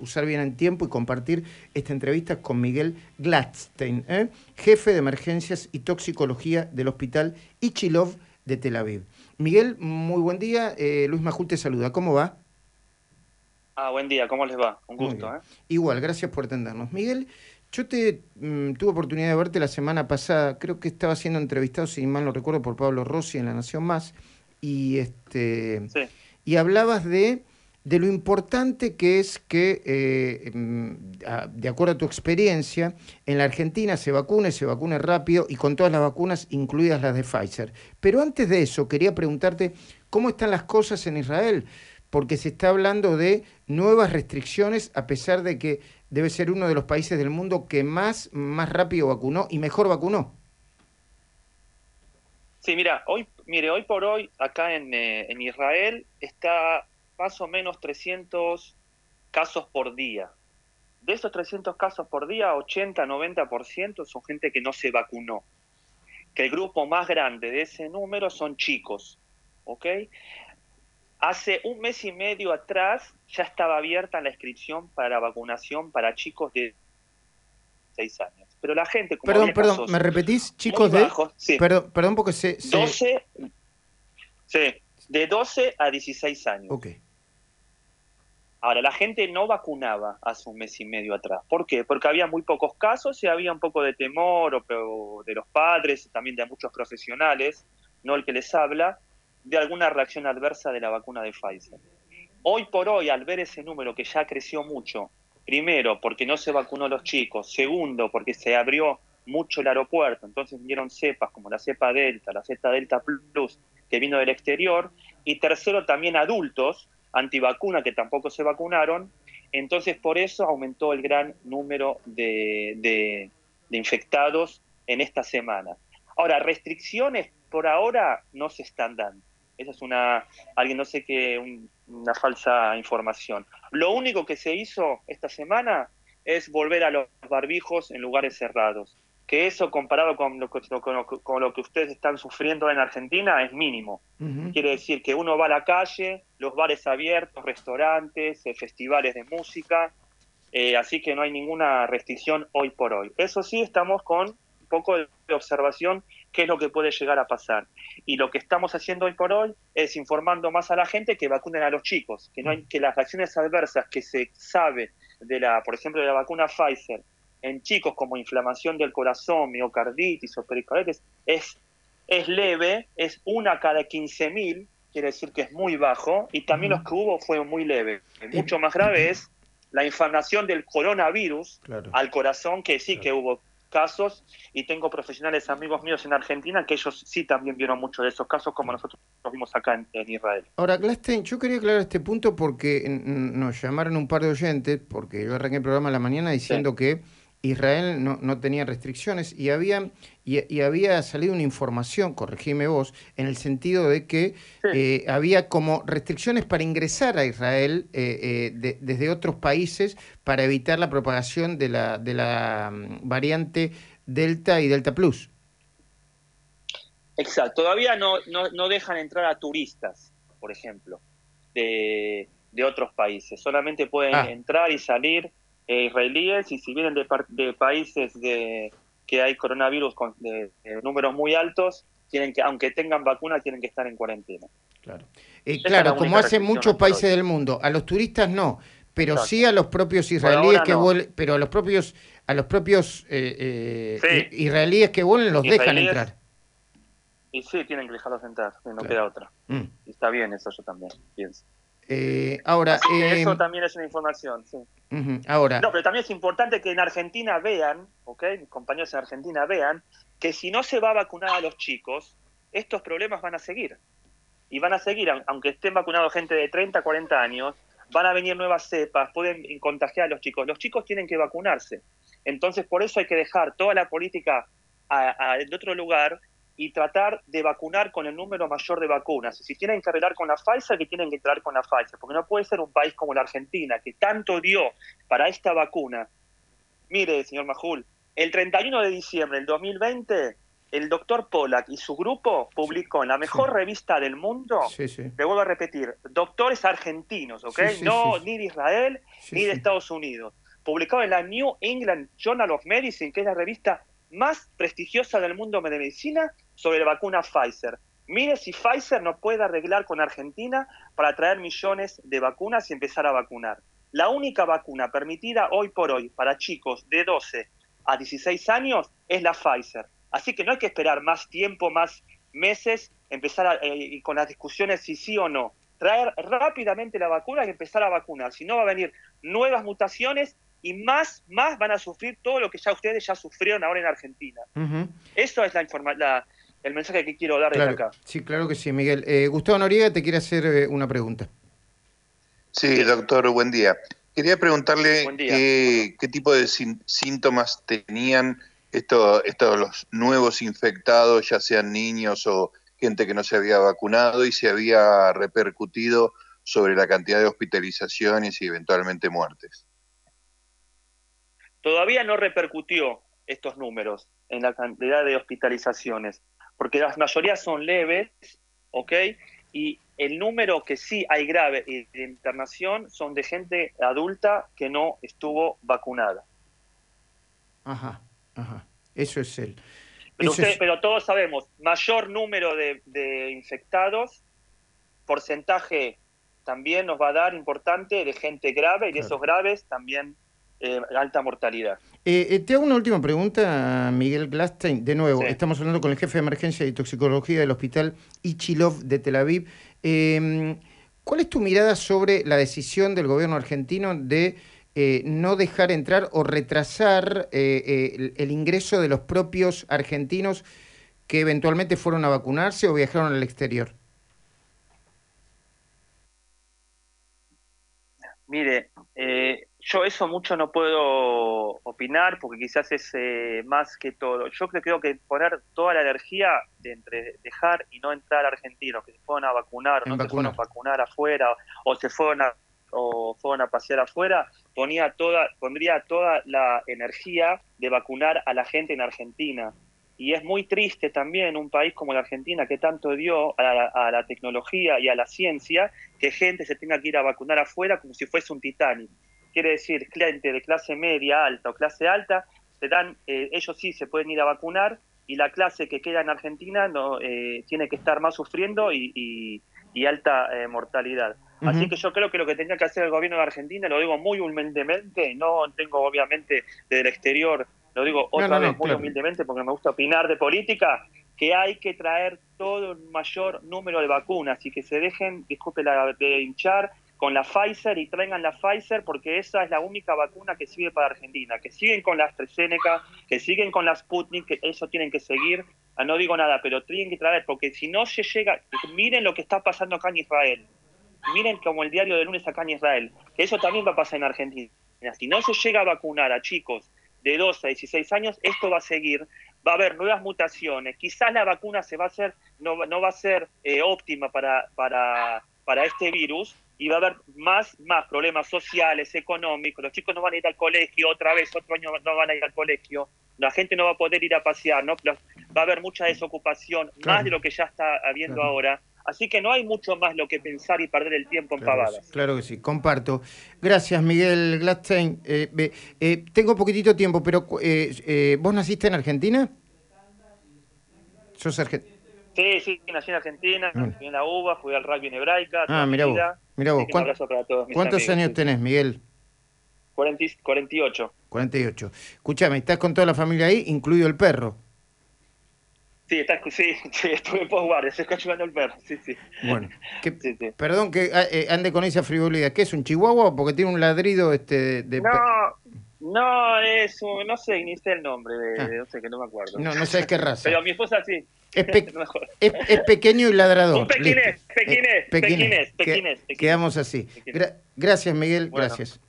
usar bien el tiempo y compartir esta entrevista con Miguel Gladstein, ¿eh? jefe de emergencias y toxicología del Hospital Ichilov de Tel Aviv. Miguel, muy buen día. Eh, Luis Majul te saluda. ¿Cómo va? Ah, buen día. ¿Cómo les va? Un gusto. ¿eh? Igual, gracias por atendernos. Miguel, yo te mm, tuve oportunidad de verte la semana pasada. Creo que estaba siendo entrevistado, si mal no recuerdo, por Pablo Rossi en La Nación Más. Y, este, y hablabas de de lo importante que es que, eh, mm, de acuerdo a tu experiencia, en la Argentina se vacune, se vacune rápido y con todas las vacunas, incluidas las de Pfizer. Pero antes de eso, quería preguntarte cómo están las cosas en Israel, porque se está hablando de nuevas restricciones, a pesar de que debe ser uno de los países del mundo que más, más rápido vacunó y mejor vacunó. Sí, mira, hoy, mire, hoy por hoy acá en, eh, en Israel está más o menos 300 casos por día. De esos 300 casos por día, 80-90% son gente que no se vacunó. Que el grupo más grande de ese número son chicos. ¿Ok? Hace un mes y medio atrás ya estaba abierta la inscripción para vacunación para chicos de 6 años. Pero la gente... Como perdón, perdón, ¿me repetís? Chicos de... sí. Perdón, perdón porque se... 12... Sí, de 12 a 16 años. Ok. Ahora, la gente no vacunaba hace un mes y medio atrás. ¿Por qué? Porque había muy pocos casos y había un poco de temor o, de los padres, también de muchos profesionales, no el que les habla, de alguna reacción adversa de la vacuna de Pfizer. Hoy por hoy, al ver ese número que ya creció mucho, primero porque no se vacunó a los chicos, segundo porque se abrió mucho el aeropuerto, entonces vinieron cepas como la cepa Delta, la cepa Delta Plus, que vino del exterior, y tercero también adultos, antivacuna que tampoco se vacunaron, entonces por eso aumentó el gran número de, infectados en esta semana. Ahora, restricciones por ahora no se están dando. Esa es una, alguien no sé qué, una falsa información. Lo único que se hizo esta semana es volver a los barbijos en lugares cerrados que eso comparado con lo que, con lo que ustedes están sufriendo en Argentina es mínimo. Quiere decir que uno va a la calle, los bares abiertos, restaurantes, eh, festivales de música, eh, así que no hay ninguna restricción hoy por hoy. Eso sí, estamos con un poco de observación qué es lo que puede llegar a pasar. Y lo que estamos haciendo hoy por hoy es informando más a la gente que vacunen a los chicos, que no hay que las reacciones adversas que se sabe de la, por ejemplo, de la vacuna Pfizer en chicos como inflamación del corazón, miocarditis o pericarditis es, es leve, es una cada 15.000, quiere decir que es muy bajo, y también los que hubo fue muy leve. Mucho más grave es la inflamación del coronavirus al corazón, que sí que hubo casos, y tengo profesionales amigos míos en Argentina que ellos sí también vieron muchos de esos casos, como nosotros los vimos acá en, Israel. Ahora, Glastein, yo quería aclarar este punto porque nos llamaron un par de oyentes, porque yo arranqué el programa en la mañana diciendo que Israel no, no, tenía restricciones y había, y, había salido una información, corregime vos, en el sentido de que eh, había como restricciones para ingresar a Israel eh, eh, desde otros países para evitar la propagación de la, de la mm, variante Delta y Delta Plus. Exacto, todavía no, no, dejan entrar a turistas, por ejemplo, de, de otros países, solamente pueden ah. entrar y salir eh, israelíes y si vienen de, de países de, que hay coronavirus con de, números muy altos, tienen que, aunque tengan vacuna, tienen que estar en cuarentena. Claro, eh, claro como hacen muchos países del mundo, a los turistas no, pero sí a los propios israelíes que vuelven, pero a los propios a los propios eh, israelíes que vuelven los dejan entrar. Y sí, tienen que dejarlos entrar, no queda otra. Mm. Y está bien eso yo también pienso. Eh, ahora, eso también es una información, sí. ahora. No, pero también es importante que en Argentina vean, ¿ok? Mis compañeros en Argentina vean que si no se va a vacunar a los chicos, estos problemas van a seguir. Y van a seguir, aunque estén vacunados gente de 30, 40 años, van a venir nuevas cepas, pueden contagiar a los chicos. Los chicos tienen que vacunarse. Entonces, por eso hay que dejar toda la política en otro lugar y tratar de vacunar con el número mayor de vacunas. Si tienen que arreglar con la Pfizer, que tienen que entrar con la Pfizer, porque no puede ser un país como la Argentina, que tanto dio para esta vacuna. Mire, señor Majul, el 31 de diciembre del 2020 el doctor Pollack y su grupo publicó en la mejor revista del mundo, le vuelvo a repetir, doctores argentinos, ¿ok? no ni de Israel ni de Estados Unidos. Publicado en la New England Journal of Medicine, que es la revista más prestigiosa del mundo de medicina, sobre la vacuna Pfizer. Mire si Pfizer no puede arreglar con Argentina para traer millones de vacunas y empezar a vacunar. La única vacuna permitida hoy por hoy para chicos de 12 a 16 años es la Pfizer. Así que no hay que esperar más tiempo, más meses, empezar eh, con las discusiones si sí o no. Traer rápidamente la vacuna y empezar a vacunar. Si no, va a venir nuevas mutaciones y más, más van a sufrir todo lo que ya ustedes ya sufrieron ahora en Argentina. Eso es la, el mensaje que quiero dar desde acá. Sí, claro que sí, Miguel. Eh, Gustavo Noriega te quiere hacer eh, una pregunta. Sí, doctor, buen día. Quería preguntarle qué, tipo de síntomas tenían estos, estos los nuevos infectados, ya sean niños o gente que no se había vacunado y si había repercutido sobre la cantidad de hospitalizaciones y eventualmente muertes. Todavía no repercutió estos números en la cantidad de hospitalizaciones, porque las mayorías son leves, ¿ok? Y el número que sí hay grave de internación son de gente adulta que no estuvo vacunada. Ajá, ajá. Eso es el. Pero, pero todos sabemos, mayor número de, infectados, porcentaje también nos va a dar importante de gente grave y de esos graves también eh, alta mortalidad. Eh, eh, te hago una última pregunta, Miguel Glastein. De nuevo, estamos hablando con el jefe de emergencia y toxicología del hospital Ichilov de Tel Aviv. Em, ¿Cuál es tu mirada sobre la decisión del gobierno argentino de no dejar entrar o retrasar el, ingreso de los propios argentinos que eventualmente fueron a vacunarse o viajaron al exterior? Mire, yo eso mucho no puedo opinar porque quizás es eh, más que todo. Yo creo que poner toda la energía de entre dejar y no entrar argentinos que se fueron a vacunar no se fueron a vacunar afuera o se fueron a o fueron a pasear afuera, ponía toda, pondría toda la energía de vacunar a la gente en Argentina. Y es muy triste también un país como la Argentina que tanto dio a la, a la tecnología y a la ciencia que gente se tenga que ir a vacunar afuera como si fuese un Titanic quiere decir cliente de clase media, alta o clase alta, se dan, eh, ellos sí se pueden ir a vacunar y la clase que queda en Argentina no eh, tiene que estar más sufriendo y, alta eh, mortalidad. Así que yo creo que lo que tenía que hacer el gobierno de Argentina, lo digo muy humildemente, no tengo obviamente desde el exterior, lo digo otra vez muy humildemente porque me gusta opinar de política, que hay que traer todo el mayor número de vacunas y que se dejen, disculpe la de hinchar con la Pfizer y traigan la Pfizer porque esa es la única vacuna que sirve para Argentina, que siguen con la AstraZeneca, que siguen con la Sputnik, que eso tienen que seguir, ah, no digo nada, pero tienen que traer, porque si no se llega, miren lo que está pasando acá en Israel, miren como el diario de lunes acá en Israel, que eso también va a pasar en Argentina, si no se llega a vacunar a chicos de 12 a 16 años, esto va a seguir, va a haber nuevas mutaciones, quizás la vacuna se va a hacer, no, no va a ser eh, óptima para, para, para este virus, y va a haber más, más problemas sociales, económicos, los chicos no van a ir al colegio otra vez, otro año no van a ir al colegio, la gente no va a poder ir a pasear, ¿no? va a haber mucha desocupación, más de lo que ya está habiendo ahora. Así que no hay mucho más lo que pensar y perder el tiempo en pavadas. claro que sí, comparto. Gracias, Miguel Gladstein. Eh, eh, tengo poquitito tiempo, pero eh, ¿vos naciste en Argentina? ¿Sos argentino? Sí, sí, nací en Argentina, nací en la UBA, jugué al rugby en hebraica. Ah, mira vos. Mira vos. ¿Cuántos años tenés, Miguel? 48. 48. Escúchame, ¿estás con toda la familia ahí, incluido el perro? Sí, está, sí, sí, estuve en postguardia, se está ayudando el perro, sí, sí. Bueno, perdón que ah, eh, ande con esa frivolidad. ¿Qué es un chihuahua? Porque tiene un ladrido este de... No, no, es un, no sé, ni sé el nombre, de, ah. no sé, que no me acuerdo. No, no sabes qué raza. Pero mi esposa sí. Es, es, pequeño y ladrador. Un pequinés, pequinés, pequinés, pequinés, Quedamos así. gracias, Miguel, gracias.